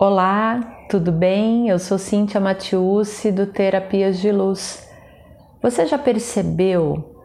Olá, tudo bem? Eu sou Cíntia Matiusi do Terapias de Luz. Você já percebeu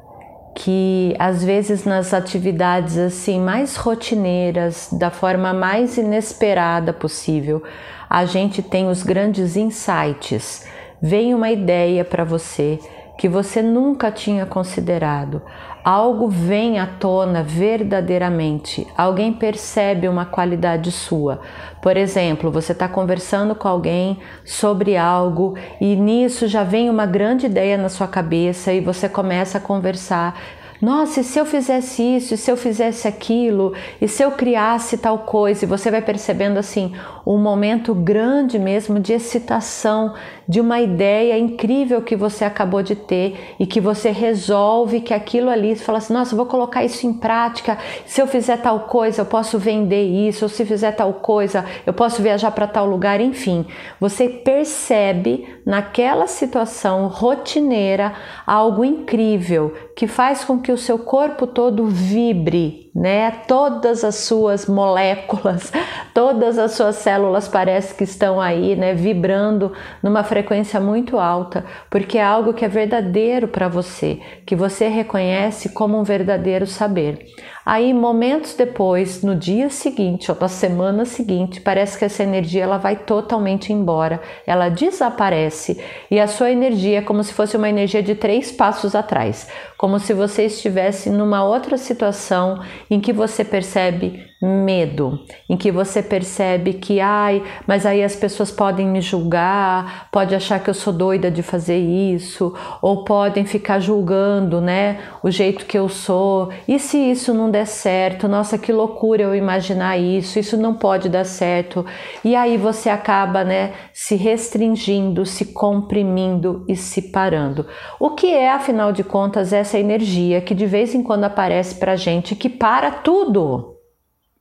que às vezes nas atividades assim mais rotineiras, da forma mais inesperada possível, a gente tem os grandes insights. Vem uma ideia para você que você nunca tinha considerado. Algo vem à tona verdadeiramente, alguém percebe uma qualidade sua. Por exemplo, você está conversando com alguém sobre algo e nisso já vem uma grande ideia na sua cabeça e você começa a conversar nossa, e se eu fizesse isso, e se eu fizesse aquilo, e se eu criasse tal coisa, e você vai percebendo assim um momento grande mesmo de excitação, de uma ideia incrível que você acabou de ter e que você resolve que aquilo ali, você fala assim: nossa, vou colocar isso em prática. Se eu fizer tal coisa, eu posso vender isso, ou se fizer tal coisa, eu posso viajar para tal lugar, enfim. Você percebe naquela situação rotineira algo incrível que faz com que o seu corpo todo vibre, né? Todas as suas moléculas, todas as suas células parece que estão aí, né, vibrando numa frequência muito alta, porque é algo que é verdadeiro para você, que você reconhece como um verdadeiro saber. Aí, momentos depois, no dia seguinte ou na semana seguinte, parece que essa energia ela vai totalmente embora, ela desaparece. E a sua energia é como se fosse uma energia de três passos atrás, como se você estivesse numa outra situação em que você percebe medo, em que você percebe que, ai, mas aí as pessoas podem me julgar, pode achar que eu sou doida de fazer isso, ou podem ficar julgando, né, o jeito que eu sou. E se isso não der certo? Nossa, que loucura eu imaginar isso, isso não pode dar certo. E aí você acaba, né, se restringindo, se comprimindo e se parando. O que é, afinal de contas, essa energia que de vez em quando aparece pra gente que para tudo?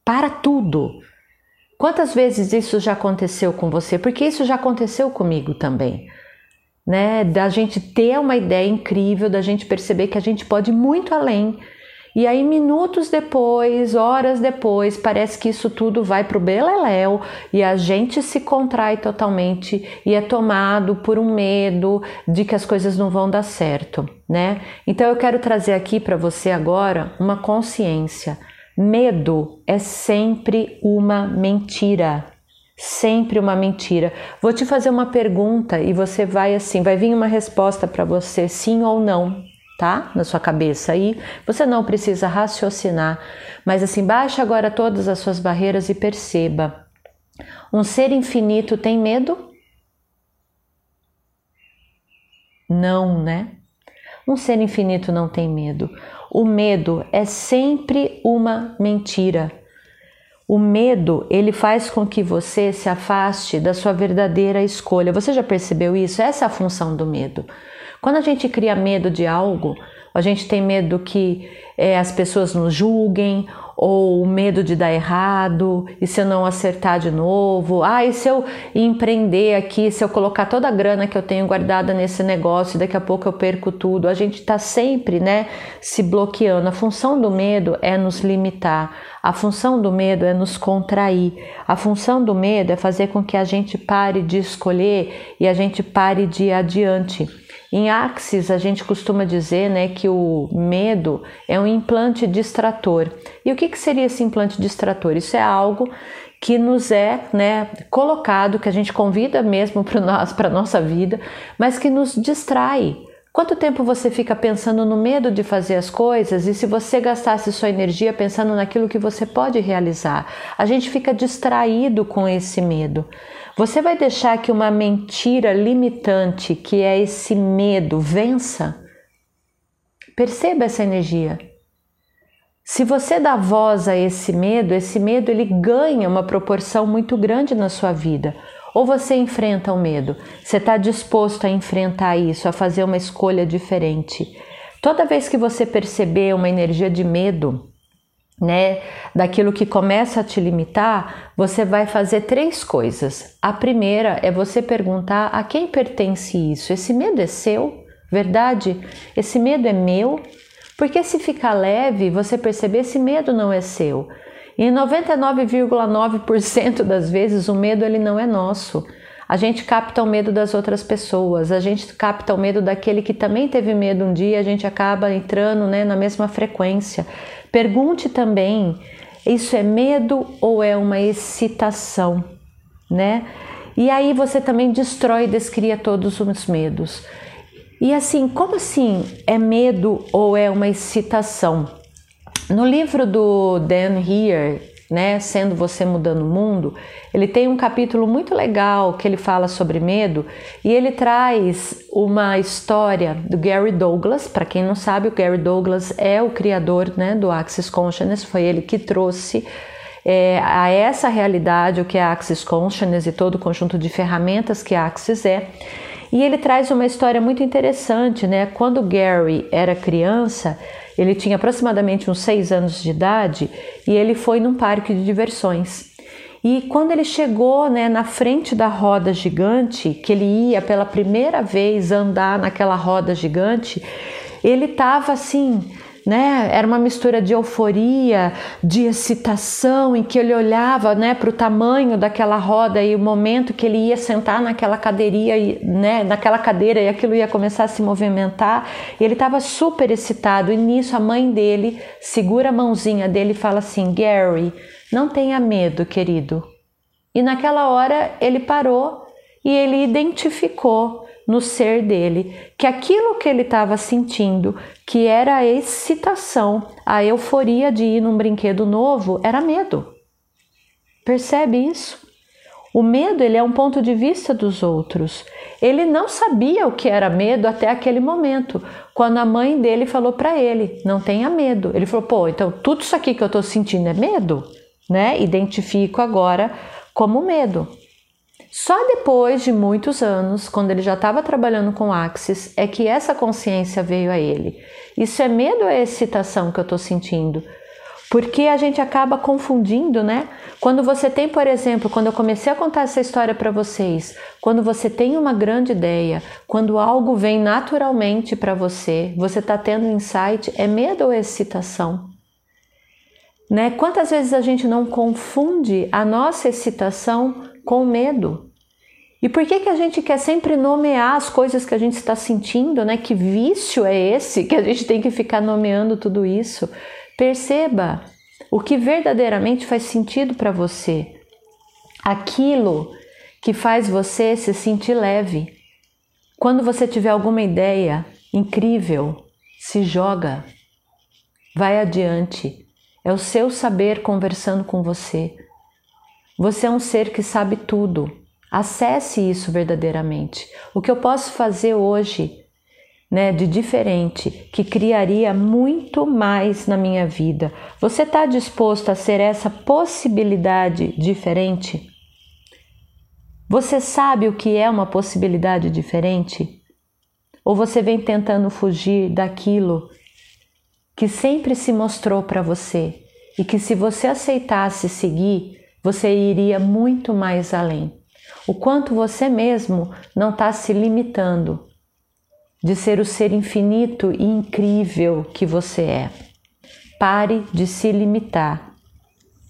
Para tudo. Quantas vezes isso já aconteceu com você? Porque isso já aconteceu comigo também. Né? Da gente ter uma ideia incrível, da gente perceber que a gente pode ir muito além. E aí, minutos depois, horas depois, parece que isso tudo vai para o beleléu e a gente se contrai totalmente e é tomado por um medo de que as coisas não vão dar certo, né? Então, eu quero trazer aqui para você agora uma consciência Medo é sempre uma mentira. Sempre uma mentira. Vou te fazer uma pergunta e você vai assim, vai vir uma resposta para você, sim ou não, tá? Na sua cabeça aí. Você não precisa raciocinar, mas assim, baixa agora todas as suas barreiras e perceba. Um ser infinito tem medo? Não, né? Um ser infinito não tem medo. O medo é sempre uma mentira. O medo, ele faz com que você se afaste da sua verdadeira escolha. Você já percebeu isso? Essa é a função do medo. Quando a gente cria medo de algo, a gente tem medo que é, as pessoas nos julguem ou o medo de dar errado, e se eu não acertar de novo, ah, e se eu empreender aqui, se eu colocar toda a grana que eu tenho guardada nesse negócio, daqui a pouco eu perco tudo. A gente está sempre, né, se bloqueando. A função do medo é nos limitar. A função do medo é nos contrair. A função do medo é fazer com que a gente pare de escolher e a gente pare de ir adiante. Em Axis, a gente costuma dizer né, que o medo é um implante distrator. E o que, que seria esse implante distrator? Isso é algo que nos é né, colocado, que a gente convida mesmo para a nossa vida, mas que nos distrai. Quanto tempo você fica pensando no medo de fazer as coisas e se você gastasse sua energia pensando naquilo que você pode realizar? A gente fica distraído com esse medo. Você vai deixar que uma mentira limitante, que é esse medo, vença? Perceba essa energia. Se você dá voz a esse medo, esse medo ele ganha uma proporção muito grande na sua vida. Ou você enfrenta o medo, você está disposto a enfrentar isso, a fazer uma escolha diferente. Toda vez que você perceber uma energia de medo, né, daquilo que começa a te limitar, você vai fazer três coisas. A primeira é você perguntar a quem pertence isso. Esse medo é seu? Verdade? Esse medo é meu? Porque se ficar leve, você perceber esse medo não é seu. E 99,9% das vezes o medo ele não é nosso. A gente capta o medo das outras pessoas, a gente capta o medo daquele que também teve medo um dia, a gente acaba entrando né, na mesma frequência. Pergunte também: isso é medo ou é uma excitação? Né? E aí você também destrói e descria todos os medos. E assim, como assim é medo ou é uma excitação? No livro do Dan Heer, né, sendo você mudando o mundo, ele tem um capítulo muito legal que ele fala sobre medo e ele traz uma história do Gary Douglas. Para quem não sabe, o Gary Douglas é o criador né, do Axis Consciousness, foi ele que trouxe é, a essa realidade o que é Axis Consciousness e todo o conjunto de ferramentas que a Axis é. E ele traz uma história muito interessante, né? Quando Gary era criança, ele tinha aproximadamente uns seis anos de idade e ele foi num parque de diversões. E quando ele chegou né, na frente da roda gigante, que ele ia pela primeira vez andar naquela roda gigante, ele estava assim né? Era uma mistura de euforia, de excitação, em que ele olhava, né, para o tamanho daquela roda e o momento que ele ia sentar naquela cadeirinha, né, naquela cadeira e aquilo ia começar a se movimentar. E ele estava super excitado e nisso a mãe dele segura a mãozinha dele e fala assim: "Gary, não tenha medo, querido". E naquela hora ele parou e ele identificou no ser dele que aquilo que ele estava sentindo, que era a excitação, a euforia de ir num brinquedo novo, era medo. Percebe isso? O medo ele é um ponto de vista dos outros. Ele não sabia o que era medo até aquele momento, quando a mãe dele falou para ele: "Não tenha medo". Ele falou: "Pô, então tudo isso aqui que eu estou sentindo é medo?", né? Identifico agora como medo. Só depois de muitos anos, quando ele já estava trabalhando com Axis, é que essa consciência veio a ele. Isso é medo ou é excitação que eu estou sentindo? Porque a gente acaba confundindo, né? Quando você tem, por exemplo, quando eu comecei a contar essa história para vocês, quando você tem uma grande ideia, quando algo vem naturalmente para você, você está tendo insight, é medo ou é excitação? Né? Quantas vezes a gente não confunde a nossa excitação com medo. E por que, que a gente quer sempre nomear as coisas que a gente está sentindo, né? Que vício é esse que a gente tem que ficar nomeando tudo isso? Perceba o que verdadeiramente faz sentido para você. Aquilo que faz você se sentir leve. Quando você tiver alguma ideia incrível, se joga. Vai adiante. É o seu saber conversando com você. Você é um ser que sabe tudo. Acesse isso verdadeiramente. O que eu posso fazer hoje, né, de diferente, que criaria muito mais na minha vida? Você está disposto a ser essa possibilidade diferente? Você sabe o que é uma possibilidade diferente? Ou você vem tentando fugir daquilo que sempre se mostrou para você e que, se você aceitasse seguir, você iria muito mais além. O quanto você mesmo não está se limitando de ser o ser infinito e incrível que você é. Pare de se limitar.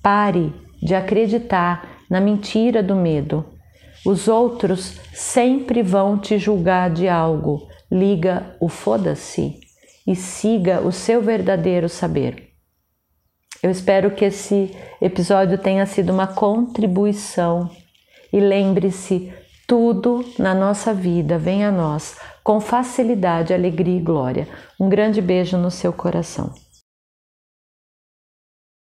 Pare de acreditar na mentira do medo. Os outros sempre vão te julgar de algo. Liga o foda-se e siga o seu verdadeiro saber. Eu espero que esse episódio tenha sido uma contribuição e lembre-se, tudo na nossa vida vem a nós com facilidade, alegria e glória. Um grande beijo no seu coração.